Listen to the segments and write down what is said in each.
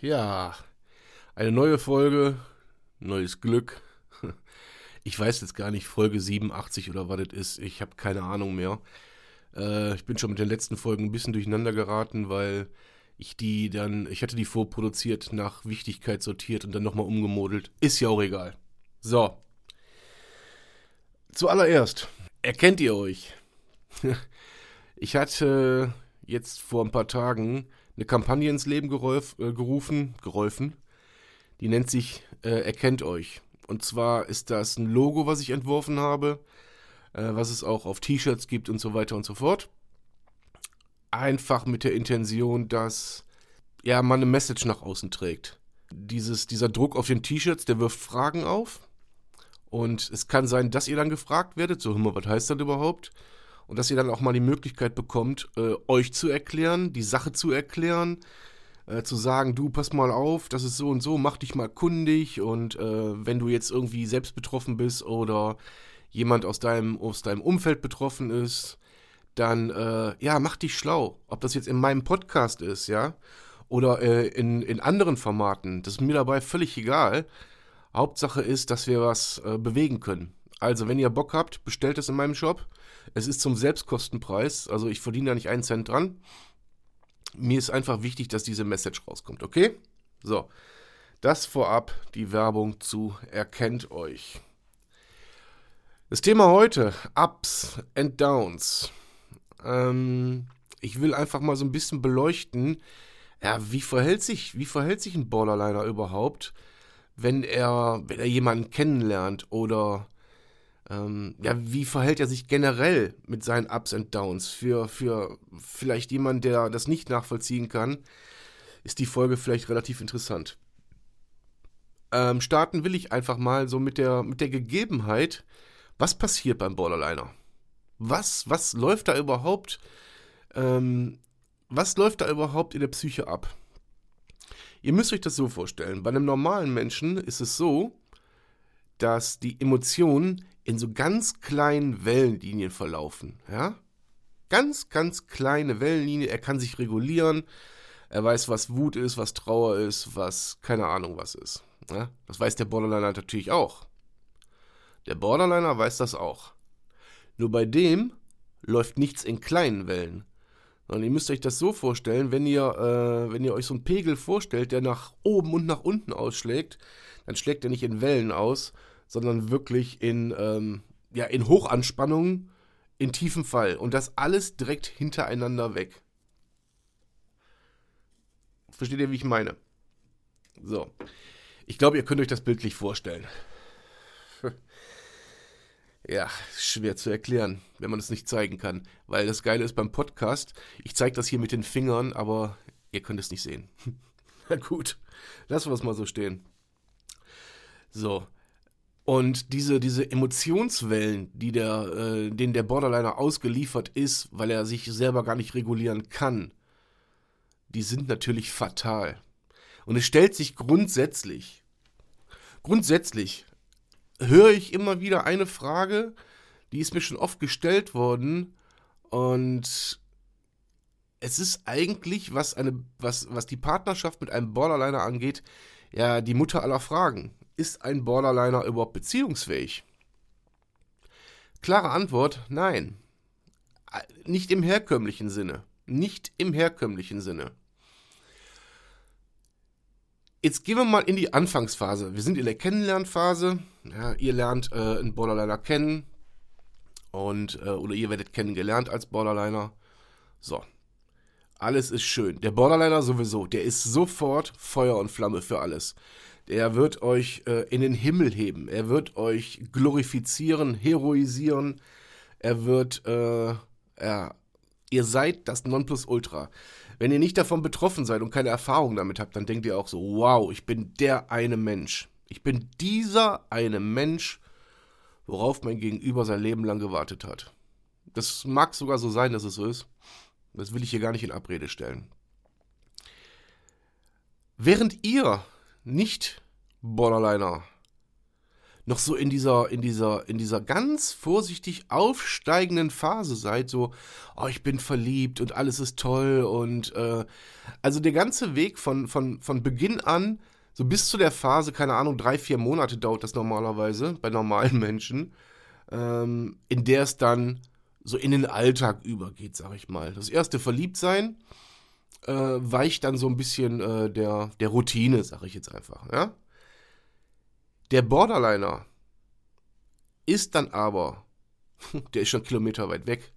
Ja, eine neue Folge, neues Glück. Ich weiß jetzt gar nicht, Folge 87 oder was das ist. Ich habe keine Ahnung mehr. Äh, ich bin schon mit den letzten Folgen ein bisschen durcheinander geraten, weil ich die dann, ich hatte die vorproduziert, nach Wichtigkeit sortiert und dann nochmal umgemodelt. Ist ja auch egal. So. Zuallererst, erkennt ihr euch? Ich hatte jetzt vor ein paar Tagen eine Kampagne ins Leben geräuf, äh, gerufen, geräufen. Die nennt sich äh, Erkennt euch. Und zwar ist das ein Logo, was ich entworfen habe, äh, was es auch auf T-Shirts gibt und so weiter und so fort. Einfach mit der Intention, dass ja, man eine Message nach außen trägt. Dieses, dieser Druck auf den T-Shirts, der wirft Fragen auf. Und es kann sein, dass ihr dann gefragt werdet, so, hör mal, was heißt das überhaupt? Und dass ihr dann auch mal die Möglichkeit bekommt, äh, euch zu erklären, die Sache zu erklären, äh, zu sagen, du pass mal auf, das ist so und so, mach dich mal kundig und äh, wenn du jetzt irgendwie selbst betroffen bist oder jemand aus deinem, aus deinem Umfeld betroffen ist, dann äh, ja, mach dich schlau. Ob das jetzt in meinem Podcast ist, ja, oder äh, in, in anderen Formaten, das ist mir dabei völlig egal. Hauptsache ist, dass wir was äh, bewegen können. Also, wenn ihr Bock habt, bestellt es in meinem Shop. Es ist zum Selbstkostenpreis, also ich verdiene da nicht einen Cent dran. Mir ist einfach wichtig, dass diese Message rauskommt, okay? So, das vorab die Werbung zu Erkennt euch. Das Thema heute, Ups and Downs. Ähm, ich will einfach mal so ein bisschen beleuchten, ja, wie verhält sich, wie verhält sich ein Borderliner überhaupt, wenn er, wenn er jemanden kennenlernt oder ähm, ja, wie verhält er sich generell mit seinen Ups und Downs? Für, für vielleicht jemanden, der das nicht nachvollziehen kann, ist die Folge vielleicht relativ interessant. Ähm, starten will ich einfach mal so mit der, mit der Gegebenheit, was passiert beim Borderliner? Was, was läuft da überhaupt, ähm, was läuft da überhaupt in der Psyche ab? Ihr müsst euch das so vorstellen. Bei einem normalen Menschen ist es so, dass die Emotionen in so ganz kleinen Wellenlinien verlaufen. Ja? Ganz, ganz kleine Wellenlinie. Er kann sich regulieren. Er weiß, was Wut ist, was Trauer ist, was keine Ahnung was ist. Ja? Das weiß der Borderliner natürlich auch. Der Borderliner weiß das auch. Nur bei dem läuft nichts in kleinen Wellen. Sondern ihr müsst euch das so vorstellen, wenn ihr, äh, wenn ihr euch so einen Pegel vorstellt, der nach oben und nach unten ausschlägt, dann schlägt er nicht in Wellen aus, sondern wirklich in, ähm, ja, in Hochanspannung, in tiefem Fall. Und das alles direkt hintereinander weg. Versteht ihr, wie ich meine? So. Ich glaube, ihr könnt euch das bildlich vorstellen. ja, schwer zu erklären, wenn man es nicht zeigen kann. Weil das Geile ist beim Podcast, ich zeige das hier mit den Fingern, aber ihr könnt es nicht sehen. Na gut, lassen wir es mal so stehen. So, und diese, diese Emotionswellen, die der, äh, denen der Borderliner ausgeliefert ist, weil er sich selber gar nicht regulieren kann, die sind natürlich fatal. Und es stellt sich grundsätzlich, grundsätzlich höre ich immer wieder eine Frage, die ist mir schon oft gestellt worden und es ist eigentlich, was, eine, was, was die Partnerschaft mit einem Borderliner angeht, ja die Mutter aller Fragen. Ist ein Borderliner überhaupt beziehungsfähig? Klare Antwort, nein. Nicht im herkömmlichen Sinne. Nicht im herkömmlichen Sinne. Jetzt gehen wir mal in die Anfangsphase. Wir sind in der Kennenlernphase. Ja, ihr lernt äh, einen Borderliner kennen. Und, äh, oder ihr werdet kennengelernt als Borderliner. So. Alles ist schön. Der Borderliner sowieso, der ist sofort Feuer und Flamme für alles. Der wird euch äh, in den Himmel heben. Er wird euch glorifizieren, heroisieren. Er wird, äh, ja, ihr seid das Nonplusultra. Wenn ihr nicht davon betroffen seid und keine Erfahrung damit habt, dann denkt ihr auch so, wow, ich bin der eine Mensch. Ich bin dieser eine Mensch, worauf mein Gegenüber sein Leben lang gewartet hat. Das mag sogar so sein, dass es so ist. Das will ich hier gar nicht in Abrede stellen. Während ihr nicht Borderliner noch so in dieser, in dieser, in dieser ganz vorsichtig aufsteigenden Phase seid, so, oh, ich bin verliebt und alles ist toll und äh, also der ganze Weg von, von, von Beginn an, so bis zu der Phase, keine Ahnung, drei, vier Monate dauert das normalerweise bei normalen Menschen, ähm, in der es dann so in den Alltag übergeht, sag ich mal. Das erste Verliebtsein äh, weicht dann so ein bisschen äh, der, der Routine, sag ich jetzt einfach, ja. Der Borderliner ist dann aber, der ist schon Kilometer weit weg.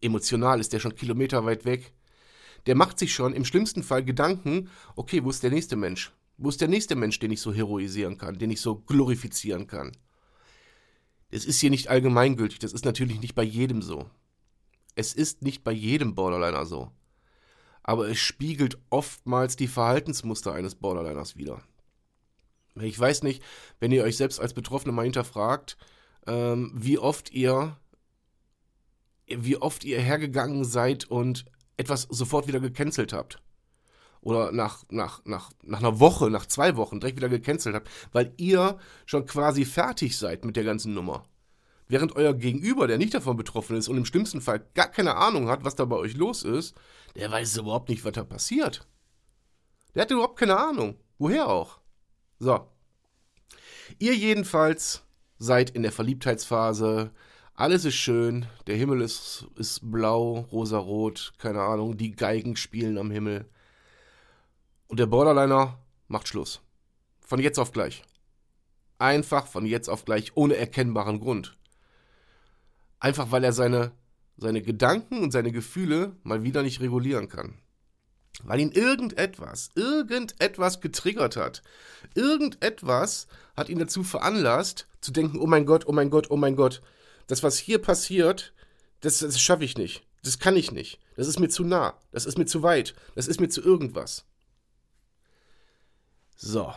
Emotional ist der schon Kilometer weit weg. Der macht sich schon im schlimmsten Fall Gedanken, okay, wo ist der nächste Mensch? Wo ist der nächste Mensch, den ich so heroisieren kann, den ich so glorifizieren kann? Es ist hier nicht allgemeingültig, das ist natürlich nicht bei jedem so. Es ist nicht bei jedem Borderliner so. Aber es spiegelt oftmals die Verhaltensmuster eines Borderliners wider. Ich weiß nicht, wenn ihr euch selbst als Betroffene mal hinterfragt, ähm, wie oft ihr, wie oft ihr hergegangen seid und etwas sofort wieder gecancelt habt. Oder nach, nach, nach, nach einer Woche, nach zwei Wochen direkt wieder gecancelt habt, weil ihr schon quasi fertig seid mit der ganzen Nummer. Während euer Gegenüber, der nicht davon betroffen ist und im schlimmsten Fall gar keine Ahnung hat, was da bei euch los ist, der weiß überhaupt nicht, was da passiert. Der hat überhaupt keine Ahnung. Woher auch? So. Ihr jedenfalls seid in der Verliebtheitsphase. Alles ist schön. Der Himmel ist, ist blau, rosarot, keine Ahnung. Die Geigen spielen am Himmel. Und der Borderliner macht Schluss. Von jetzt auf gleich. Einfach von jetzt auf gleich, ohne erkennbaren Grund. Einfach weil er seine, seine Gedanken und seine Gefühle mal wieder nicht regulieren kann. Weil ihn irgendetwas, irgendetwas getriggert hat. Irgendetwas hat ihn dazu veranlasst, zu denken, oh mein Gott, oh mein Gott, oh mein Gott, das, was hier passiert, das, das schaffe ich nicht. Das kann ich nicht. Das ist mir zu nah. Das ist mir zu weit. Das ist mir zu irgendwas. So.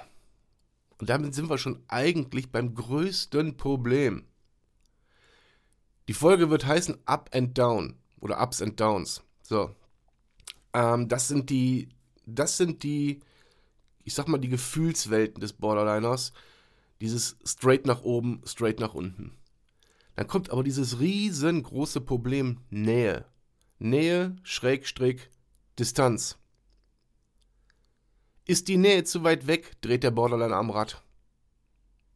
Und damit sind wir schon eigentlich beim größten Problem. Die Folge wird heißen Up and Down oder Ups and Downs. So. Ähm, das sind die, das sind die, ich sag mal, die Gefühlswelten des Borderliners. Dieses straight nach oben, straight nach unten. Dann kommt aber dieses riesengroße Problem Nähe. Nähe, Schrägstrich, Distanz. Ist die Nähe zu weit weg, dreht der Borderliner am Rad.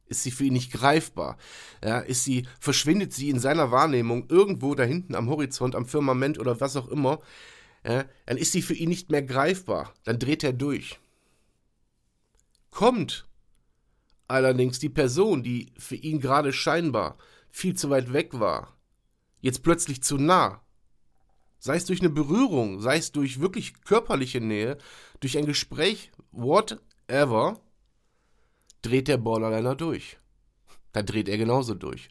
Ist sie für ihn nicht greifbar? Ja, ist sie, verschwindet sie in seiner Wahrnehmung irgendwo da hinten am Horizont, am Firmament oder was auch immer, ja, dann ist sie für ihn nicht mehr greifbar. Dann dreht er durch. Kommt allerdings die Person, die für ihn gerade scheinbar viel zu weit weg war, jetzt plötzlich zu nah, sei es durch eine Berührung, sei es durch wirklich körperliche Nähe, durch ein Gespräch, whatever, dreht der Borderliner durch. Dann dreht er genauso durch.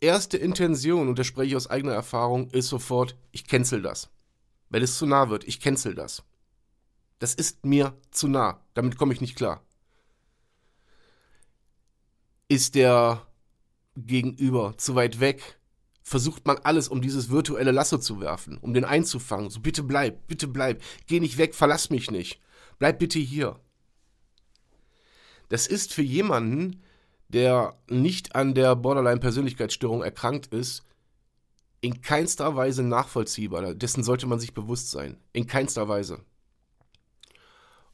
Erste Intention, und das spreche ich aus eigener Erfahrung, ist sofort, ich cancel das. Wenn es zu nah wird, ich cancel das. Das ist mir zu nah. Damit komme ich nicht klar. Ist der Gegenüber zu weit weg, versucht man alles, um dieses virtuelle Lasso zu werfen, um den einzufangen. So, bitte bleib, bitte bleib, geh nicht weg, verlass mich nicht. Bleib bitte hier. Das ist für jemanden, der nicht an der Borderline-Persönlichkeitsstörung erkrankt ist, in keinster Weise nachvollziehbar. Dessen sollte man sich bewusst sein. In keinster Weise.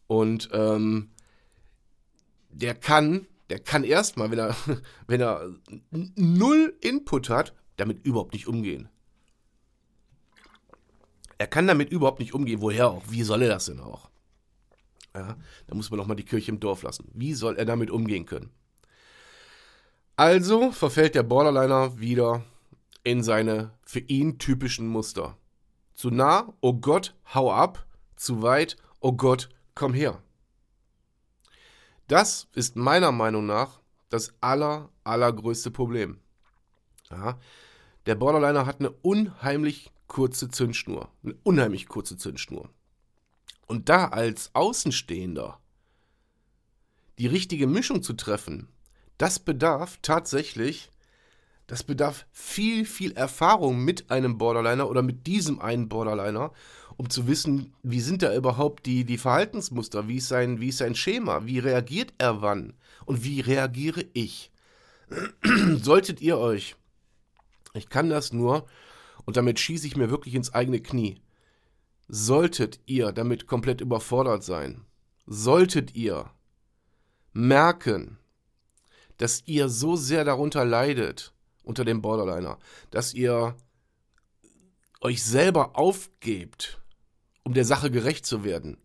Und ähm, der kann, der kann erstmal, wenn er, wenn er null Input hat, damit überhaupt nicht umgehen. Er kann damit überhaupt nicht umgehen. Woher auch? Wie soll er das denn auch? Ja, da muss man auch mal die Kirche im Dorf lassen. Wie soll er damit umgehen können? Also verfällt der Borderliner wieder in seine für ihn typischen Muster. Zu nah, oh Gott, hau ab. Zu weit, oh Gott, komm her. Das ist meiner Meinung nach das aller, allergrößte Problem. Ja, der Borderliner hat eine unheimlich kurze Zündschnur. Eine unheimlich kurze Zündschnur. Und da als Außenstehender die richtige Mischung zu treffen, das bedarf tatsächlich, das bedarf viel, viel Erfahrung mit einem Borderliner oder mit diesem einen Borderliner, um zu wissen, wie sind da überhaupt die, die Verhaltensmuster, wie ist, sein, wie ist sein Schema, wie reagiert er wann und wie reagiere ich. Solltet ihr euch, ich kann das nur, und damit schieße ich mir wirklich ins eigene Knie, solltet ihr damit komplett überfordert sein, solltet ihr merken, dass ihr so sehr darunter leidet, unter dem Borderliner, dass ihr euch selber aufgebt, um der Sache gerecht zu werden,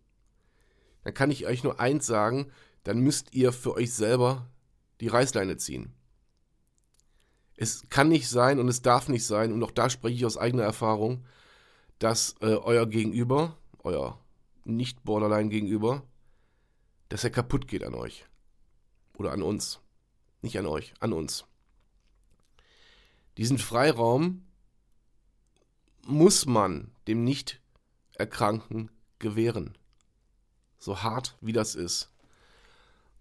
dann kann ich euch nur eins sagen, dann müsst ihr für euch selber die Reißleine ziehen. Es kann nicht sein und es darf nicht sein, und auch da spreche ich aus eigener Erfahrung, dass äh, euer Gegenüber, euer Nicht-Borderline-Gegenüber, dass er kaputt geht an euch. Oder an uns. Nicht an euch, an uns. Diesen Freiraum muss man dem Nicht-Erkrankten gewähren. So hart wie das ist.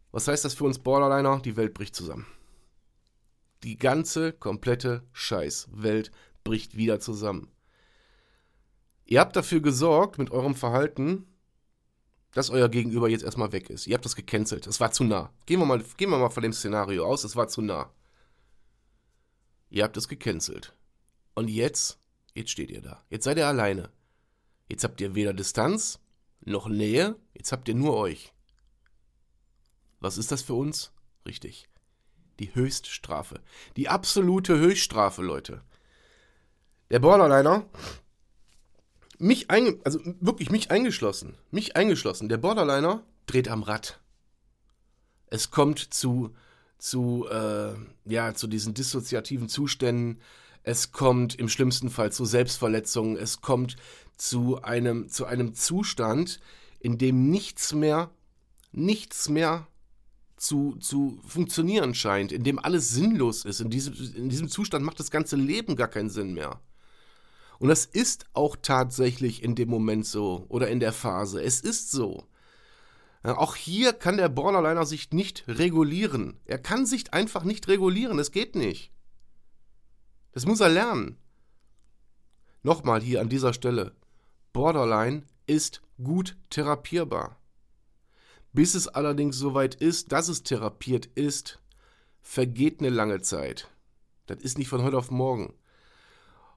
Was heißt das für uns Borderliner? Die Welt bricht zusammen. Die ganze, komplette Scheißwelt bricht wieder zusammen. Ihr habt dafür gesorgt mit eurem Verhalten, dass euer Gegenüber jetzt erstmal weg ist. Ihr habt das gecancelt. Es war zu nah. Gehen wir mal, gehen wir mal von dem Szenario aus, es war zu nah. Ihr habt es gecancelt. Und jetzt, jetzt steht ihr da. Jetzt seid ihr alleine. Jetzt habt ihr weder Distanz noch Nähe. Jetzt habt ihr nur euch. Was ist das für uns? Richtig. Die Höchststrafe. Die absolute Höchststrafe, Leute. Der Borderliner mich einge also wirklich mich eingeschlossen, mich eingeschlossen. Der Borderliner dreht am Rad. Es kommt zu zu äh, ja zu diesen dissoziativen Zuständen. Es kommt im schlimmsten Fall zu Selbstverletzungen. Es kommt zu einem zu einem Zustand, in dem nichts mehr nichts mehr zu, zu funktionieren scheint, in dem alles sinnlos ist. In diesem, in diesem Zustand macht das ganze Leben gar keinen Sinn mehr. Und das ist auch tatsächlich in dem Moment so oder in der Phase. Es ist so. Auch hier kann der Borderliner sich nicht regulieren. Er kann sich einfach nicht regulieren. Es geht nicht. Das muss er lernen. Nochmal hier an dieser Stelle. Borderline ist gut therapierbar. Bis es allerdings soweit ist, dass es therapiert ist, vergeht eine lange Zeit. Das ist nicht von heute auf morgen.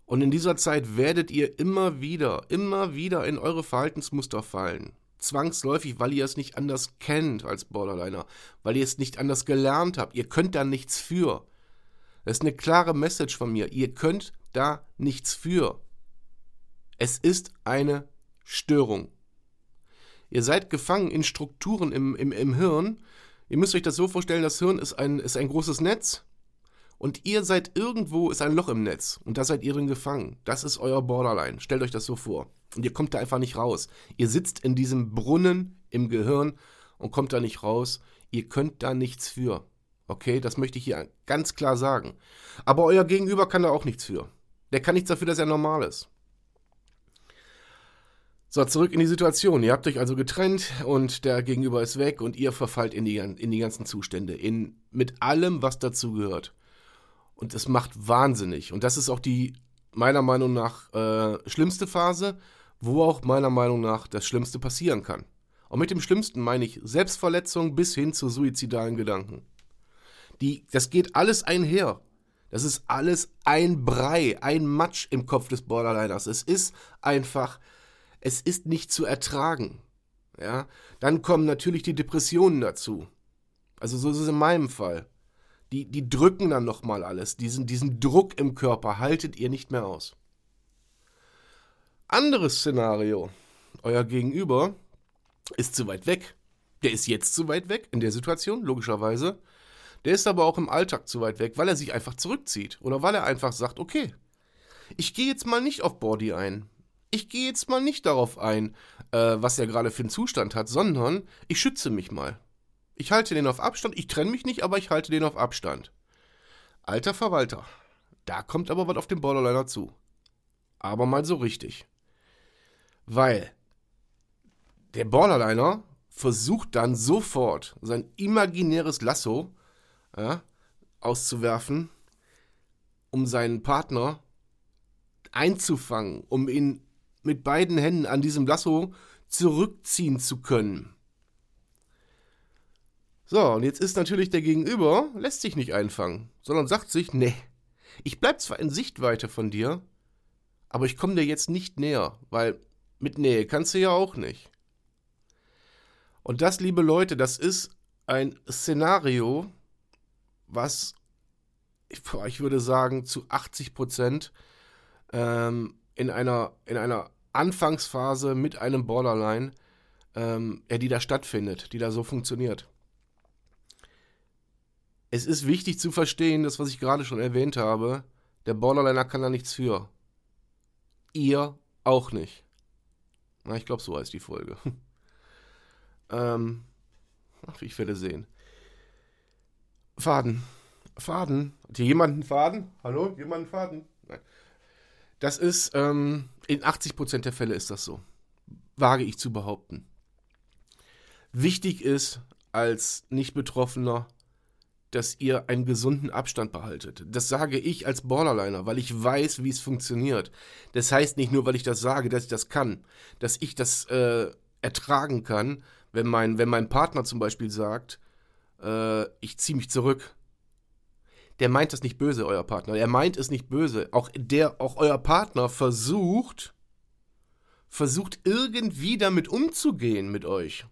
Und in dieser Zeit werdet ihr immer wieder, immer wieder in eure Verhaltensmuster fallen. Zwangsläufig, weil ihr es nicht anders kennt als Borderliner, weil ihr es nicht anders gelernt habt. Ihr könnt da nichts für. Das ist eine klare Message von mir. Ihr könnt da nichts für. Es ist eine Störung. Ihr seid gefangen in Strukturen im, im, im Hirn. Ihr müsst euch das so vorstellen, das Hirn ist ein, ist ein großes Netz und ihr seid irgendwo, ist ein Loch im Netz und da seid ihr drin gefangen. Das ist euer Borderline. Stellt euch das so vor. Und ihr kommt da einfach nicht raus. Ihr sitzt in diesem Brunnen im Gehirn und kommt da nicht raus. Ihr könnt da nichts für. Okay, das möchte ich hier ganz klar sagen. Aber euer Gegenüber kann da auch nichts für. Der kann nichts dafür, dass er normal ist. So, zurück in die Situation. Ihr habt euch also getrennt und der Gegenüber ist weg und ihr verfallt in die, in die ganzen Zustände. In, mit allem, was dazu gehört. Und es macht wahnsinnig. Und das ist auch die, meiner Meinung nach, äh, schlimmste Phase, wo auch meiner Meinung nach das Schlimmste passieren kann. Und mit dem Schlimmsten meine ich Selbstverletzung bis hin zu suizidalen Gedanken. Die, das geht alles einher. Das ist alles ein Brei, ein Matsch im Kopf des Borderliners. Es ist einfach, es ist nicht zu ertragen. Ja, dann kommen natürlich die Depressionen dazu. Also so ist es in meinem Fall. Die, die drücken dann nochmal alles. Diesen, diesen Druck im Körper haltet ihr nicht mehr aus. Anderes Szenario. Euer Gegenüber ist zu weit weg. Der ist jetzt zu weit weg in der Situation, logischerweise. Der ist aber auch im Alltag zu weit weg, weil er sich einfach zurückzieht. Oder weil er einfach sagt, okay, ich gehe jetzt mal nicht auf Body ein. Ich gehe jetzt mal nicht darauf ein, äh, was er gerade für einen Zustand hat, sondern ich schütze mich mal. Ich halte den auf Abstand, ich trenne mich nicht, aber ich halte den auf Abstand. Alter Verwalter, da kommt aber was auf den Borderliner zu. Aber mal so richtig. Weil der Borderliner versucht dann sofort sein imaginäres Lasso ja, auszuwerfen, um seinen Partner einzufangen, um ihn mit beiden Händen an diesem Lasso zurückziehen zu können. So, und jetzt ist natürlich der Gegenüber, lässt sich nicht einfangen, sondern sagt sich, nee, ich bleib zwar in Sichtweite von dir, aber ich komme dir jetzt nicht näher, weil mit Nähe kannst du ja auch nicht. Und das, liebe Leute, das ist ein Szenario, was, ich würde sagen, zu 80 Prozent ähm, in, einer, in einer Anfangsphase mit einem Borderline, ähm, ja, die da stattfindet, die da so funktioniert. Es ist wichtig zu verstehen, das, was ich gerade schon erwähnt habe, der Borderliner kann da nichts für. Ihr auch nicht. Na, ich glaube, so heißt die Folge. ähm, ach, ich werde sehen. Faden. Faden. Hat hier jemand einen Faden? Hallo? Jemand einen Faden? Nein. Das ist, ähm, in 80% der Fälle ist das so. Wage ich zu behaupten. Wichtig ist als Nicht-Betroffener, dass ihr einen gesunden Abstand behaltet. Das sage ich als Borderliner, weil ich weiß, wie es funktioniert. Das heißt nicht nur, weil ich das sage, dass ich das kann, dass ich das äh, ertragen kann, wenn mein, wenn mein Partner zum Beispiel sagt, äh, ich ziehe mich zurück. Der meint das nicht böse, euer Partner. Er meint es nicht böse. Auch der, auch euer Partner versucht, versucht irgendwie damit umzugehen mit euch.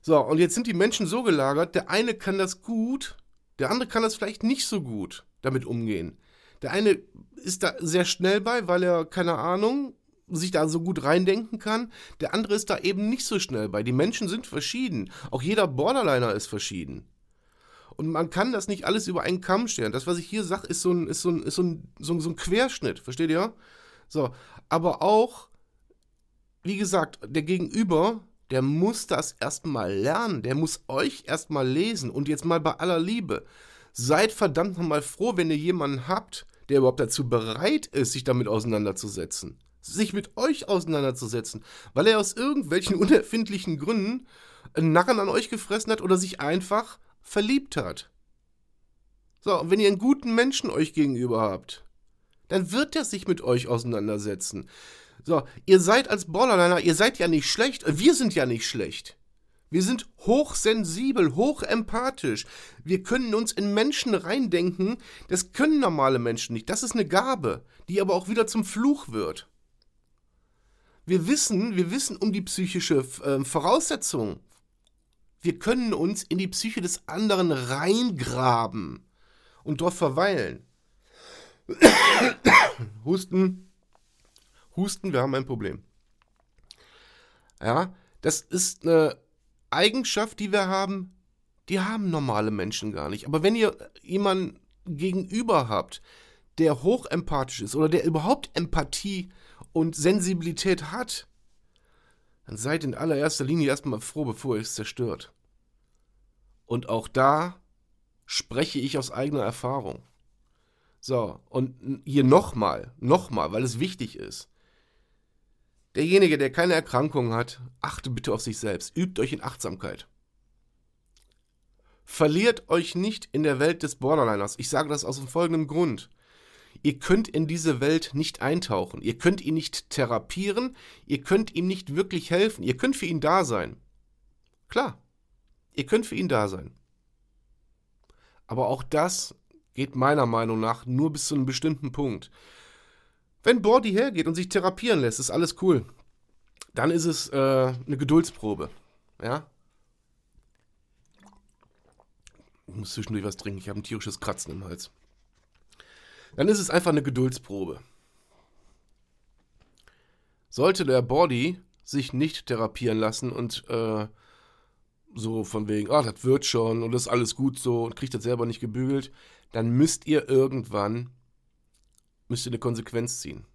So, und jetzt sind die Menschen so gelagert, der eine kann das gut, der andere kann das vielleicht nicht so gut damit umgehen. Der eine ist da sehr schnell bei, weil er, keine Ahnung, sich da so gut reindenken kann. Der andere ist da eben nicht so schnell bei. Die Menschen sind verschieden. Auch jeder Borderliner ist verschieden. Und man kann das nicht alles über einen Kamm stellen. Das, was ich hier sage, ist, so ein, ist, so ein, ist so, ein, so, ein, so ein Querschnitt. Versteht ihr? So. Aber auch, wie gesagt, der Gegenüber der muss das erstmal lernen, der muss euch erstmal lesen. Und jetzt mal bei aller Liebe, seid verdammt nochmal froh, wenn ihr jemanden habt, der überhaupt dazu bereit ist, sich damit auseinanderzusetzen. Sich mit euch auseinanderzusetzen, weil er aus irgendwelchen unerfindlichen Gründen einen Narren an euch gefressen hat oder sich einfach verliebt hat. So, und wenn ihr einen guten Menschen euch gegenüber habt, dann wird er sich mit euch auseinandersetzen. So, ihr seid als Borderliner, ihr seid ja nicht schlecht, wir sind ja nicht schlecht. Wir sind hochsensibel, hochempathisch. Wir können uns in Menschen reindenken. Das können normale Menschen nicht. Das ist eine Gabe, die aber auch wieder zum Fluch wird. Wir wissen, wir wissen um die psychische äh, Voraussetzung. Wir können uns in die Psyche des anderen reingraben und dort verweilen. Husten, Husten, wir haben ein Problem. Ja, das ist eine Eigenschaft, die wir haben, die haben normale Menschen gar nicht. Aber wenn ihr jemanden gegenüber habt, der hochempathisch ist oder der überhaupt Empathie und Sensibilität hat, dann seid in allererster Linie erstmal froh, bevor ihr es zerstört. Und auch da spreche ich aus eigener Erfahrung. So, und hier nochmal, nochmal, weil es wichtig ist. Derjenige, der keine Erkrankung hat, achte bitte auf sich selbst. Übt euch in Achtsamkeit. Verliert euch nicht in der Welt des Borderliners. Ich sage das aus dem folgenden Grund. Ihr könnt in diese Welt nicht eintauchen. Ihr könnt ihn nicht therapieren. Ihr könnt ihm nicht wirklich helfen. Ihr könnt für ihn da sein. Klar. Ihr könnt für ihn da sein. Aber auch das geht meiner Meinung nach nur bis zu einem bestimmten Punkt. Wenn Bordy hergeht und sich therapieren lässt, ist alles cool. Dann ist es äh, eine Geduldsprobe. Ja? Ich muss zwischendurch was trinken. Ich habe ein tierisches Kratzen im Hals. Dann ist es einfach eine Geduldsprobe. Sollte der Body sich nicht therapieren lassen und äh, so von wegen, ah, das wird schon und das ist alles gut so und kriegt das selber nicht gebügelt, dann müsst ihr irgendwann, müsst ihr eine Konsequenz ziehen.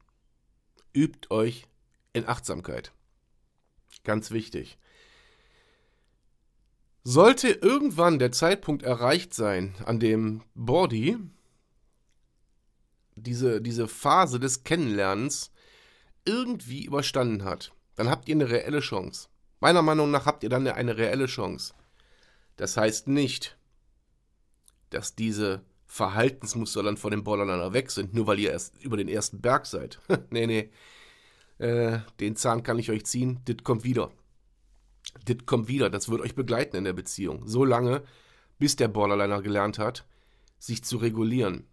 Übt euch in Achtsamkeit. Ganz wichtig. Sollte irgendwann der Zeitpunkt erreicht sein, an dem Body diese, diese Phase des Kennenlernens irgendwie überstanden hat, dann habt ihr eine reelle Chance. Meiner Meinung nach habt ihr dann eine reelle Chance. Das heißt nicht, dass diese Verhaltensmuster dann vor dem Borderliner weg sind, nur weil ihr erst über den ersten Berg seid. nee, nee. Äh, den Zahn kann ich euch ziehen, das kommt wieder. Das kommt wieder, das wird euch begleiten in der Beziehung. So lange, bis der Borderliner gelernt hat, sich zu regulieren.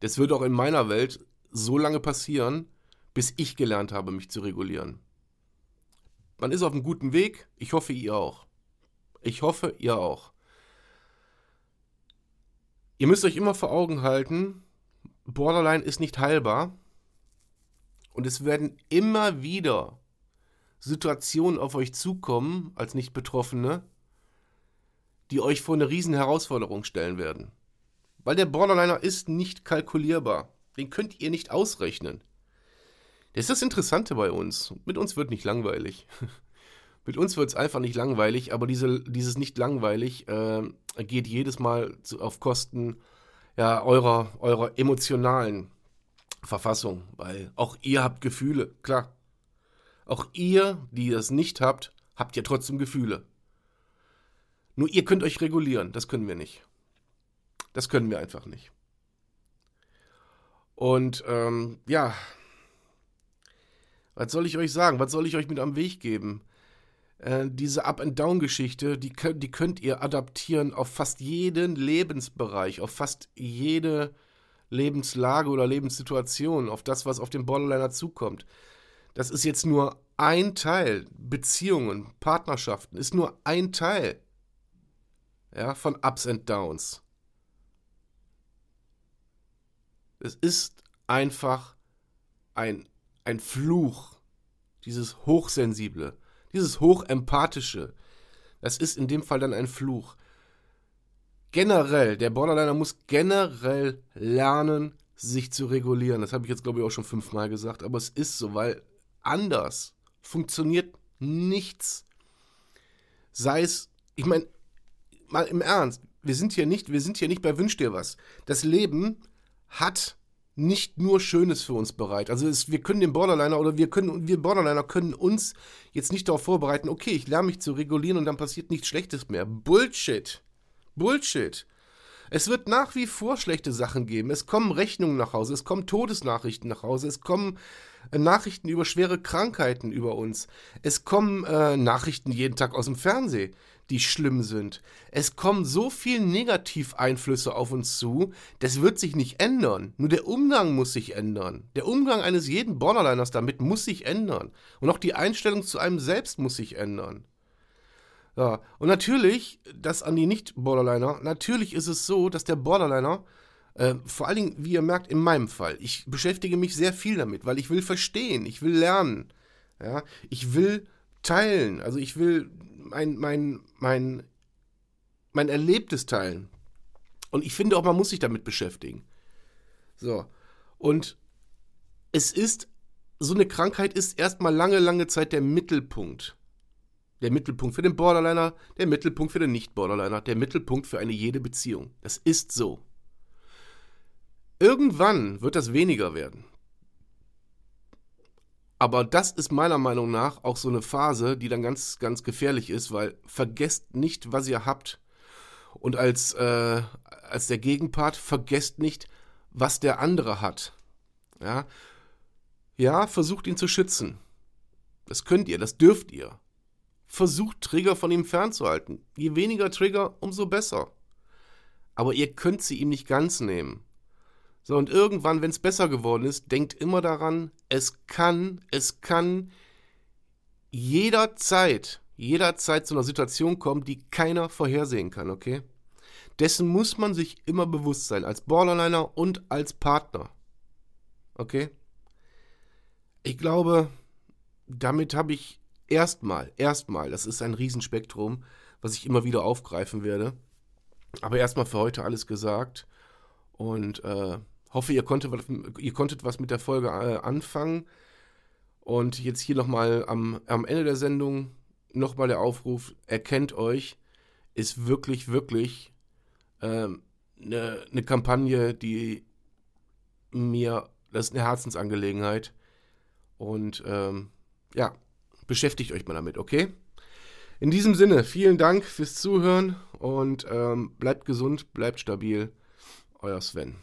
Das wird auch in meiner Welt so lange passieren, bis ich gelernt habe, mich zu regulieren. Man ist auf einem guten Weg. Ich hoffe, ihr auch. Ich hoffe, ihr auch. Ihr müsst euch immer vor Augen halten, Borderline ist nicht heilbar. Und es werden immer wieder Situationen auf euch zukommen, als Nicht-Betroffene, die euch vor eine riesen Herausforderung stellen werden. Weil der Borderliner ist nicht kalkulierbar. Den könnt ihr nicht ausrechnen. Das ist das Interessante bei uns. Mit uns wird nicht langweilig. Mit uns wird es einfach nicht langweilig, aber diese, dieses nicht langweilig äh, geht jedes Mal zu, auf Kosten ja, eurer, eurer emotionalen Verfassung, weil auch ihr habt Gefühle, klar. Auch ihr, die das nicht habt, habt ja trotzdem Gefühle. Nur ihr könnt euch regulieren, das können wir nicht. Das können wir einfach nicht. Und ähm, ja, was soll ich euch sagen? Was soll ich euch mit am Weg geben? Äh, diese Up-and-Down-Geschichte, die, die könnt ihr adaptieren auf fast jeden Lebensbereich, auf fast jede Lebenslage oder Lebenssituation, auf das, was auf den Borderliner zukommt. Das ist jetzt nur ein Teil. Beziehungen, Partnerschaften ist nur ein Teil ja, von Ups and Downs. Es ist einfach ein ein Fluch, dieses Hochsensible, dieses Hochempathische. Das ist in dem Fall dann ein Fluch. Generell, der Borderliner muss generell lernen, sich zu regulieren. Das habe ich jetzt, glaube ich, auch schon fünfmal gesagt, aber es ist so, weil anders funktioniert nichts. Sei es, ich meine, mal im Ernst, wir sind hier nicht, wir sind hier nicht bei Wünsch dir was. Das Leben hat nicht nur Schönes für uns bereit. Also es, wir können den Borderliner oder wir können, wir Borderliner können uns jetzt nicht darauf vorbereiten, okay, ich lerne mich zu regulieren und dann passiert nichts Schlechtes mehr. Bullshit. Bullshit. Es wird nach wie vor schlechte Sachen geben. Es kommen Rechnungen nach Hause, es kommen Todesnachrichten nach Hause, es kommen äh, Nachrichten über schwere Krankheiten über uns. Es kommen äh, Nachrichten jeden Tag aus dem Fernsehen die schlimm sind. Es kommen so viele Negativeinflüsse auf uns zu, das wird sich nicht ändern. Nur der Umgang muss sich ändern. Der Umgang eines jeden Borderliners damit muss sich ändern. Und auch die Einstellung zu einem selbst muss sich ändern. Ja, und natürlich, das an die Nicht-Borderliner, natürlich ist es so, dass der Borderliner, äh, vor allen Dingen, wie ihr merkt, in meinem Fall, ich beschäftige mich sehr viel damit, weil ich will verstehen, ich will lernen. Ja, ich will teilen. Also ich will mein, mein, mein, mein Erlebtes teilen. Und ich finde auch, man muss sich damit beschäftigen. So. Und es ist, so eine Krankheit ist erstmal lange, lange Zeit der Mittelpunkt. Der Mittelpunkt für den Borderliner, der Mittelpunkt für den Nicht-Borderliner, der Mittelpunkt für eine jede Beziehung. Das ist so. Irgendwann wird das weniger werden. Aber das ist meiner Meinung nach auch so eine Phase, die dann ganz, ganz gefährlich ist, weil vergesst nicht, was ihr habt. Und als, äh, als der Gegenpart vergesst nicht, was der andere hat. Ja? ja, versucht ihn zu schützen. Das könnt ihr, das dürft ihr. Versucht Trigger von ihm fernzuhalten. Je weniger Trigger, umso besser. aber ihr könnt sie ihm nicht ganz nehmen. So, und irgendwann, wenn es besser geworden ist, denkt immer daran, es kann, es kann jederzeit, jederzeit zu einer Situation kommen, die keiner vorhersehen kann, okay? Dessen muss man sich immer bewusst sein, als Borderliner und als Partner. Okay? Ich glaube, damit habe ich erstmal, erstmal, das ist ein Riesenspektrum, was ich immer wieder aufgreifen werde. Aber erstmal für heute alles gesagt. Und äh, hoffe, ihr konntet, ihr konntet was mit der Folge äh, anfangen. Und jetzt hier nochmal am, am Ende der Sendung nochmal der Aufruf, erkennt euch, ist wirklich, wirklich eine ähm, ne, ne Kampagne, die mir, das ist eine Herzensangelegenheit. Und ähm, ja, beschäftigt euch mal damit, okay? In diesem Sinne, vielen Dank fürs Zuhören und ähm, bleibt gesund, bleibt stabil. Euer Sven.